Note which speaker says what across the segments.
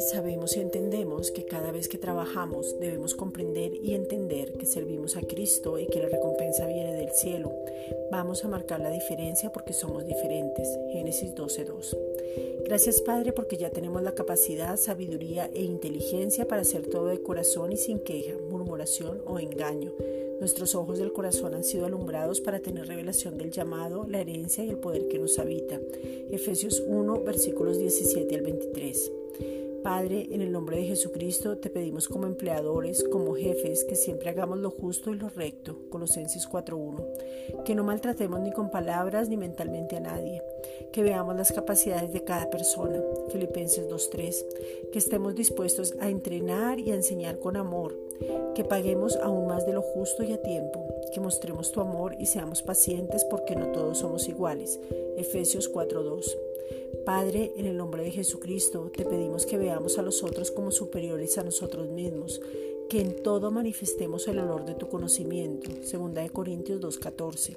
Speaker 1: sabemos y entendemos que cada vez que trabajamos debemos comprender y entender que servimos a Cristo y que la recompensa viene del cielo. Vamos a marcar la diferencia porque somos diferentes. Génesis 12.2. Gracias Padre porque ya tenemos la capacidad, sabiduría e inteligencia para hacer todo de corazón y sin queja, murmuración o engaño. Nuestros ojos del corazón han sido alumbrados para tener revelación del llamado, la herencia y el poder que nos habita. Efesios 1, versículos 17 al 23. Padre, en el nombre de Jesucristo te pedimos como empleadores, como jefes, que siempre hagamos lo justo y lo recto, Colosenses 4.1, que no maltratemos ni con palabras ni mentalmente a nadie, que veamos las capacidades de cada persona, Filipenses 2.3, que estemos dispuestos a entrenar y a enseñar con amor, que paguemos aún más de lo justo y a tiempo, que mostremos tu amor y seamos pacientes porque no todos somos iguales, Efesios 4.2 Padre, en el nombre de Jesucristo, te pedimos que veamos a los otros como superiores a nosotros mismos, que en todo manifestemos el olor de tu conocimiento, 2 Corintios 2.14,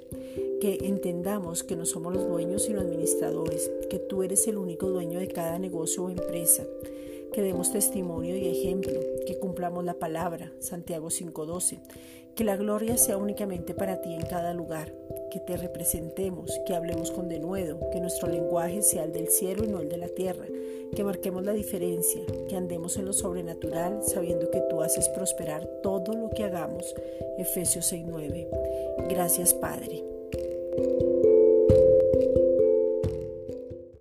Speaker 1: que entendamos que no somos los dueños sino administradores, que tú eres el único dueño de cada negocio o empresa, que demos testimonio y ejemplo, que cumplamos la palabra, Santiago 5.12, que la gloria sea únicamente para ti en cada lugar, que te representemos, que hablemos con denuedo, que nuestro lenguaje sea el del cielo y no el de la tierra, que marquemos la diferencia, que andemos en lo sobrenatural sabiendo que tú haces prosperar todo lo que hagamos. Efesios 6.9. Gracias Padre.